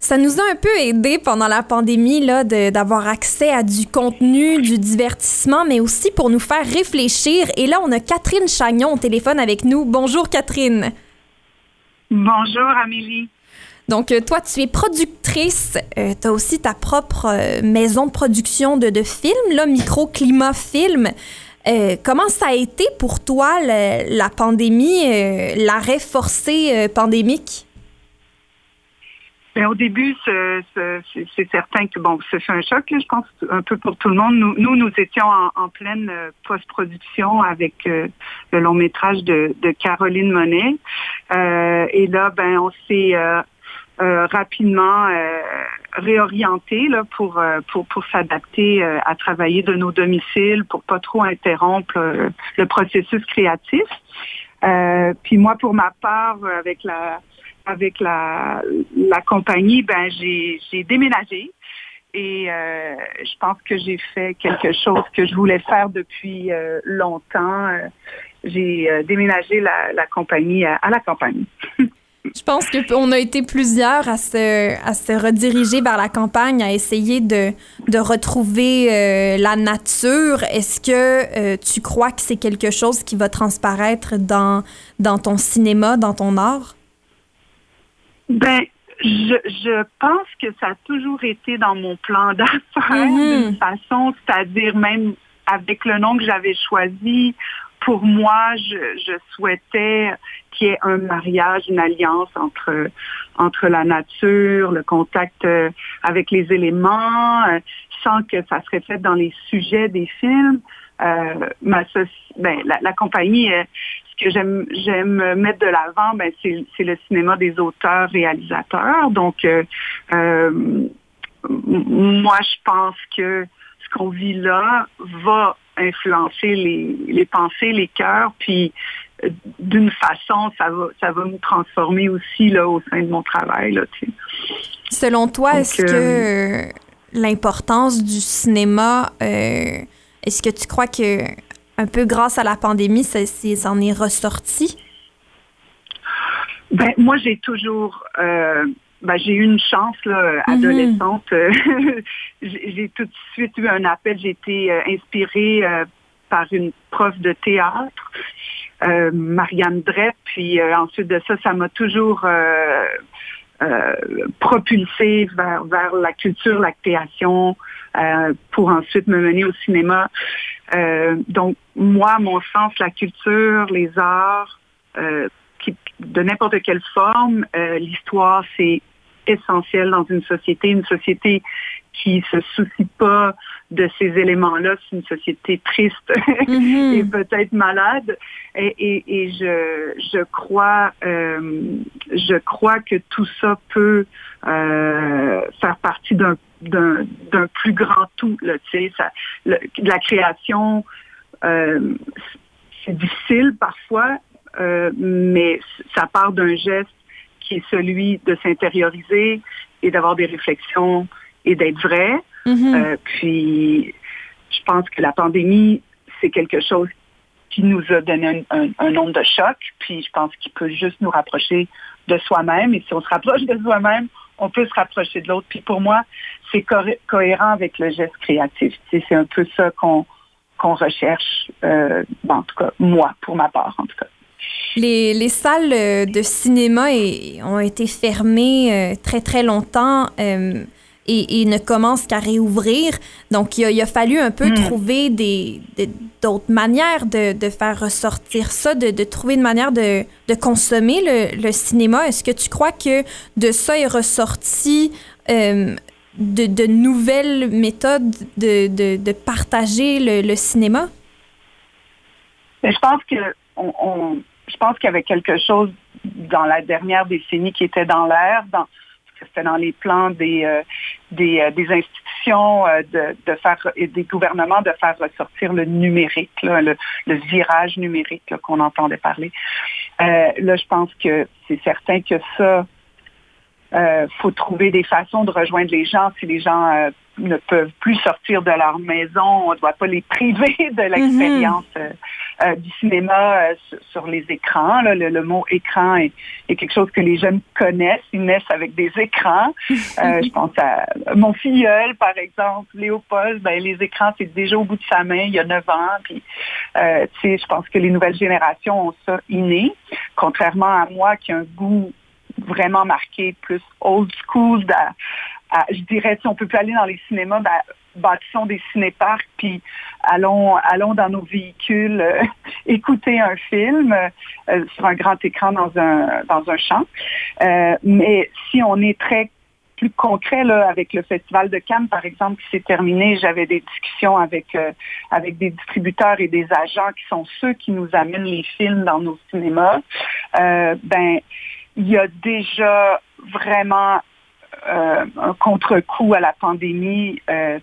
Ça nous a un peu aidé pendant la pandémie là d'avoir accès à du contenu, du divertissement, mais aussi pour nous faire réfléchir. Et là, on a Catherine Chagnon au téléphone avec nous. Bonjour Catherine. Bonjour Amélie. Donc, euh, toi, tu es productrice. tu as aussi ta propre euh, maison de production de, de films, là, Microclimat Film. Euh, comment ça a été pour toi, la pandémie, euh, l'arrêt forcé euh, pandémique? Ben, au début, ce- ce- c'est c'est certain que bon, ce fait un choc, je pense, un peu pour tout le monde. Nous, nous, étions en, pleine euh, post-production avec euh, le long métrage de, Caroline Monet. Euh, et là, ben, on s'est euh, euh, rapidement euh, réorienté là, pour, euh, pour, pour s'adapter euh, à travailler de nos domiciles, pour pas trop interrompre euh, le processus créatif. Euh, puis moi, pour ma part, avec la avec la, la compagnie, ben j'ai déménagé et euh, je pense que j'ai fait quelque chose que je voulais faire depuis euh, longtemps. J'ai déménagé la, la compagnie à, à la campagne. Je pense qu'on a été plusieurs à se, à se rediriger vers la campagne, à essayer de, de retrouver euh, la nature. Est-ce que euh, tu crois que c'est quelque chose qui va transparaître dans, dans ton cinéma, dans ton art? Ben, je, je pense que ça a toujours été dans mon plan d'affaires Mhm. d'une façon, c'est-à-dire même avec le nom que j'avais choisi pour moi, je, souhaitais qu'il y ait un mariage, une alliance entre entre la nature, le contact euh, avec les éléments, euh, sans que ça se reflète dans les sujets des films. Euh, ben, la, compagnie, ce que j'aime mettre de l'avant, ben, c'est le cinéma des auteurs réalisateurs. Donc moi, je pense que ce qu'on vit là va influencer les, les pensées, les cœurs, puis euh, d'une façon, ça va, ça va me transformer aussi là au sein de mon travail. Là, tu sais. Selon toi, est-ce euh, que euh, l'importance du cinéma, euh, est-ce que tu crois que un peu grâce à la pandémie, ça, ça en est ressorti? Ben, moi, j'ai toujours, euh, ben, j'ai eu une chance là, adolescente. Euh, j'ai tout de suite eu un appel. J'ai été euh, inspirée euh, par une prof de théâtre, euh, Marianne Drep. Puis ensuite de ça, ça m'a toujours propulsée vers, vers la culture, la création, pour ensuite me mener au cinéma. Donc, moi, mon sens, la culture, les arts, de n'importe quelle forme, euh, l'histoire, c'est essentiel dans une société. Une société qui se soucie pas de ces éléments-là, c'est une société triste et peut-être malade. Et, et, et je, je crois, euh, je crois que tout ça peut euh, faire partie d'un d'un d'un plus grand tout. Là, ça, le- la création, euh, c'est difficile parfois, mais ça part d'un geste qui est celui de s'intérioriser et d'avoir des réflexions et d'être vrai. Euh, puis, je pense que la pandémie, c'est quelque chose qui nous a donné un, un, un nombre de chocs, puis je pense qu'il peut juste nous rapprocher de soi-même. Et si on se rapproche de soi-même, on peut se rapprocher de l'autre. Puis pour moi, c'est cohérent avec le geste créatif. C'est un peu ça qu'on qu'on recherche, euh, bon, en tout cas, moi, pour ma part, en tout cas. Les, les salles euh, de cinéma ont été fermées euh, très, très longtemps euh, et, et ne commencent qu'à réouvrir. Donc, il a, il a fallu un peu trouver des, des- d'autres manières de, de faire ressortir ça, de, de trouver une manière de, de consommer le, le cinéma. Est-ce que tu crois que de ça est ressorti euh, de, de nouvelles méthodes de, de, de partager le, le cinéma? Mais je pense que on, on- je pense qu'il y avait quelque chose dans la dernière décennie qui était dans l'air, dans parce que c'était dans les plans des euh, des, euh, des institutions euh, de, de faire et des gouvernements de faire ressortir le numérique, là, le, le virage numérique qu'on entendait parler. Là, je pense que c'est certain que ça, euh, faut trouver des façons de rejoindre les gens si les gens ne peuvent plus sortir de leur maison. On ne doit pas les priver de l'expérience euh, euh, du cinéma euh, sur, sur les écrans. là. Le, le mot écran est, est quelque chose que les jeunes connaissent. Ils naissent avec des écrans. Euh, je pense à mon filleul, par exemple, Léopold. Ben, les écrans, c'est déjà au bout de sa main. Il y a 9 ans. Puis, euh, je pense que les nouvelles générations ont ça inné, contrairement à moi qui a un goût vraiment marqué, plus old school. à- je dirais, si on peut plus aller dans les cinémas, ben, bâtissons des cinéparcs, puis allons, allons dans nos véhicules euh, écouter un film euh, sur un grand écran dans un, dans un champ. Euh, mais si on est très plus concret là, avec le Festival de Cannes, par exemple, qui s'est terminé, j'avais des discussions avec, avec des distributeurs et des agents qui sont ceux qui nous amènent les films dans nos cinémas. Ben, il y a déjà vraiment un contre-coup à la pandémie. Euh,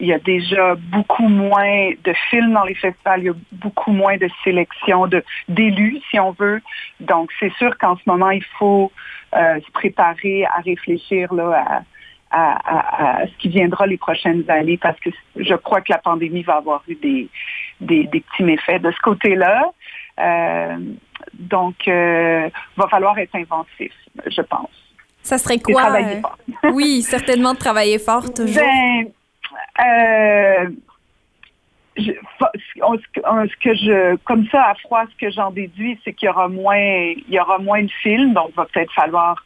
il y a déjà beaucoup moins de films dans les festivals, il y a beaucoup moins de sélection de d'élus, si on veut. Donc, c'est sûr qu'en ce moment, il faut euh, se préparer à réfléchir là, à, ce qui viendra les prochaines années, parce que je crois que la pandémie va avoir eu des, petits méfaits de ce côté-là. Euh, donc, euh, va falloir être inventif, je pense. Ça serait quoi? travailler euh, fort. oui, certainement de travailler fort toujours. Ben, euh, je- ce que- je, comme ça, à froid, ce que j'en déduis, c'est qu'il y aura moins, il y aura moins de films, donc il va peut-être falloir.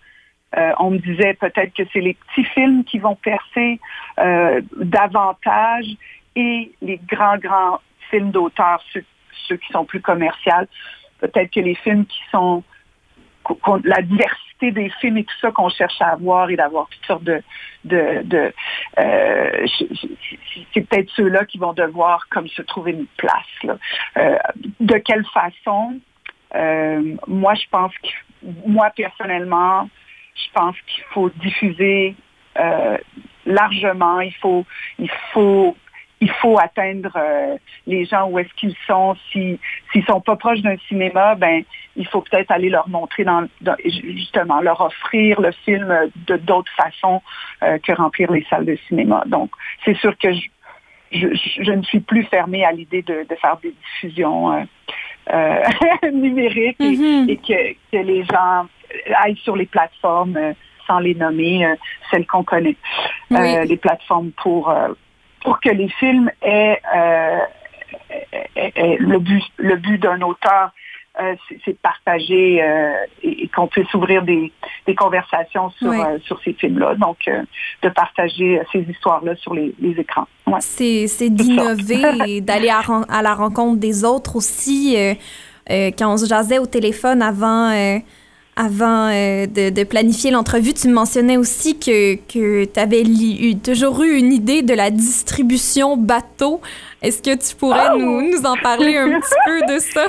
euh, on me disait peut-être que c'est les petits films qui vont percer euh, davantage et les grands, grands films d'auteur, ceux, ceux qui sont plus commerciaux. Peut-être que les films qui sont la diversité des films et tout ça qu'on cherche à avoir et d'avoir toutes sortes de, de, de euh, c'est peut-être ceux-là qui vont devoir comme se trouver une place. là. Euh, de quelle façon? Euh, Moi, je pense que moi personnellement, je pense qu'il faut diffuser euh, largement. Il faut, il faut, il faut atteindre euh, les gens où est-ce qu'ils sont. Si s'ils sont pas proches d'un cinéma, ben il faut peut-être aller leur montrer dans, dans- justement leur offrir le film de d'autres façons euh, que remplir les salles de cinéma. Donc c'est sûr que je, je, je ne suis plus fermée à l'idée de, de faire des diffusions euh, numériques et, Mhm. et que, que les gens aillent sur les plateformes sans les nommer, celles qu'on connaît, Oui. Les plateformes pour pour que les films aient, euh, aient- aient le but le but d'un auteur. euh, c'est- de partager euh, et, et qu'on puisse ouvrir des, des conversations sur, Oui. euh, sur ces films-là. Donc, euh, de partager euh, ces histoires-là sur les, les écrans. Ouais. C'est, c'est d'innover et d'aller à, à la rencontre des autres aussi. euh, euh, quand on se jasait au téléphone avant, euh, avant euh, de, de planifier l'entrevue, tu me mentionnais aussi que, que tu avais toujours eu une idée de la distribution bateau. Est-ce que tu pourrais Oh! nous, nous en parler un petit peu de ça?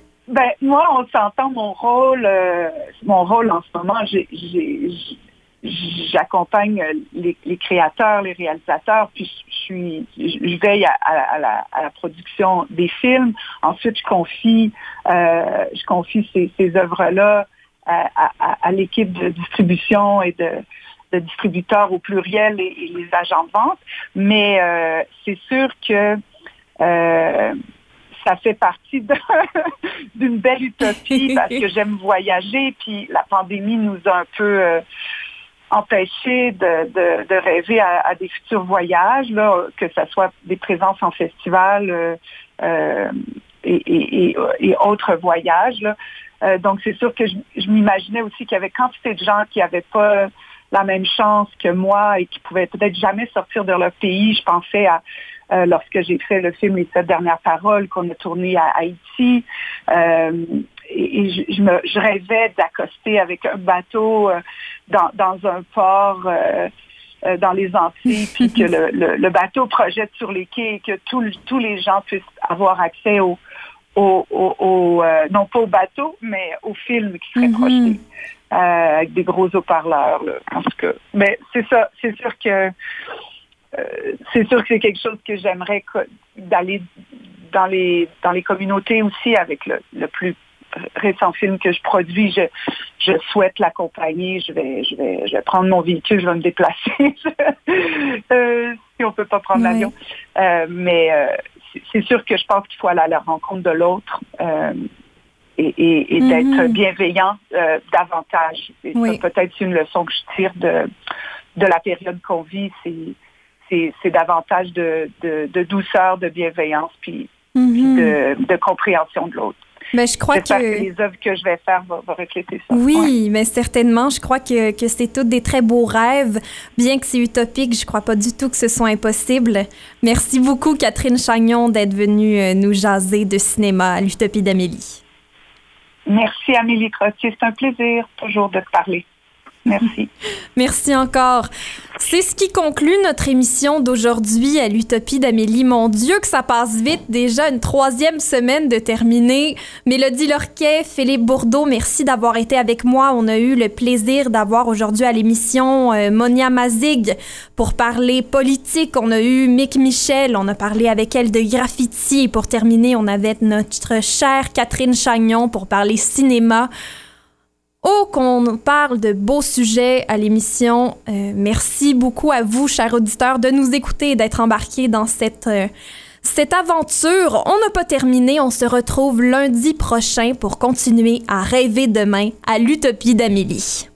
Ben, moi, on s'entend mon rôle, euh, mon rôle en ce moment, j'ai- j'ai- j'accompagne euh, les, les créateurs, les réalisateurs, puis je suis, je veille à, à- à la, à la production des films. Ensuite, je confie, euh, je confie ces, ces œuvres-là à, à- l'équipe de distribution et de, de distributeurs au pluriel et, et les agents de vente. Mais euh, c'est sûr que euh, ça fait partie d'une belle utopie parce que j'aime voyager, puis la pandémie nous a un peu empêchés de, rêver à, des futurs voyages, que ce soit des présences en festival euh, euh, et, autres voyages. Euh, donc c'est sûr que je, je m'imaginais aussi qu'il y avait quantité de gens qui n'avaient pas la même chance que moi et qui pouvaient peut-être jamais sortir de leur pays. Je pensais à lorsque j'ai fait le film Les sept dernières paroles qu'on a tourné à Haïti. Et et je, je me, je rêvais d'accoster avec un bateau euh, dans, dans un port euh, euh, dans les Antilles, puis que le, le- le bateau projette sur les quais et que tous tous les gens puissent avoir accès au, au, au- au, euh, non pas au bateau, mais au film qui serait Mhm. projeté euh, avec des gros haut-parleurs. en tout cas. Mais c'est ça, c'est sûr que euh, c'est sûr que c'est quelque chose que j'aimerais d'aller dans les dans les communautés aussi avec le, le plus récent film que je produis. Je, je souhaite l'accompagner. Je vais, je vais, je vais prendre mon véhicule, je vais me déplacer. Euh, si on peut pas prendre l'avion. Euh, mais euh, c'est- sûr que je pense qu'il faut aller à la rencontre de l'autre. et, Mhm. d'être bienveillant davantage. Oui. peut-être une leçon que je tire de, de la période qu'on vit, c'est, davantage de, de, de douceur, de bienveillance, puis, puis Mhm. de, de compréhension de l'autre. Ben, je crois que... que... les œuvres que je vais faire vont, vont refléter ça. Ouais. Oui, mais certainement, je crois que, que c'est tous des très beaux rêves. Bien que c'est utopique, je crois pas du tout que ce soit impossible. Merci beaucoup, Catherine Chagnon, d'être venue euh, nous jaser de cinéma à l'Utopie d'Amélie. Merci Amélie Trottier, c'est un plaisir toujours de te parler. Merci. Merci encore. C'est ce qui conclut notre émission d'aujourd'hui à l'Utopie d'Amélie. Mon Dieu, que ça passe vite. Déjà une troisième semaine de terminer. Mélodie Lorquet, Philippe Bourdeau, merci d'avoir été avec moi. On a eu le plaisir d'avoir aujourd'hui à l'émission euh, Monia Mazig pour parler politique. On a eu Mick Michel. On a parlé avec elle de graffiti. Et pour terminer, on avait notre chère Catherine Chagnon pour parler cinéma. Oh, qu'on parle de beaux sujets à l'émission. Euh, merci beaucoup à vous, chers auditeurs, de nous écouter et d'être embarqués dans cette, euh, cette aventure. On n'a pas terminé. On se retrouve lundi prochain pour continuer à rêver demain à l'Utopie d'Amélie.